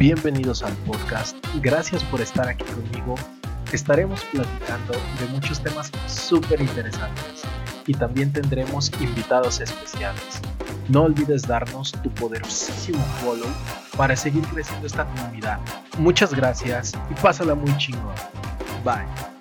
Bienvenidos al podcast. Gracias por estar aquí conmigo. Estaremos platicando de muchos temas súper interesantes y también tendremos invitados especiales. No olvides darnos tu poderosísimo follow para seguir creciendo esta comunidad. Muchas gracias y pásala muy chingón. Bye.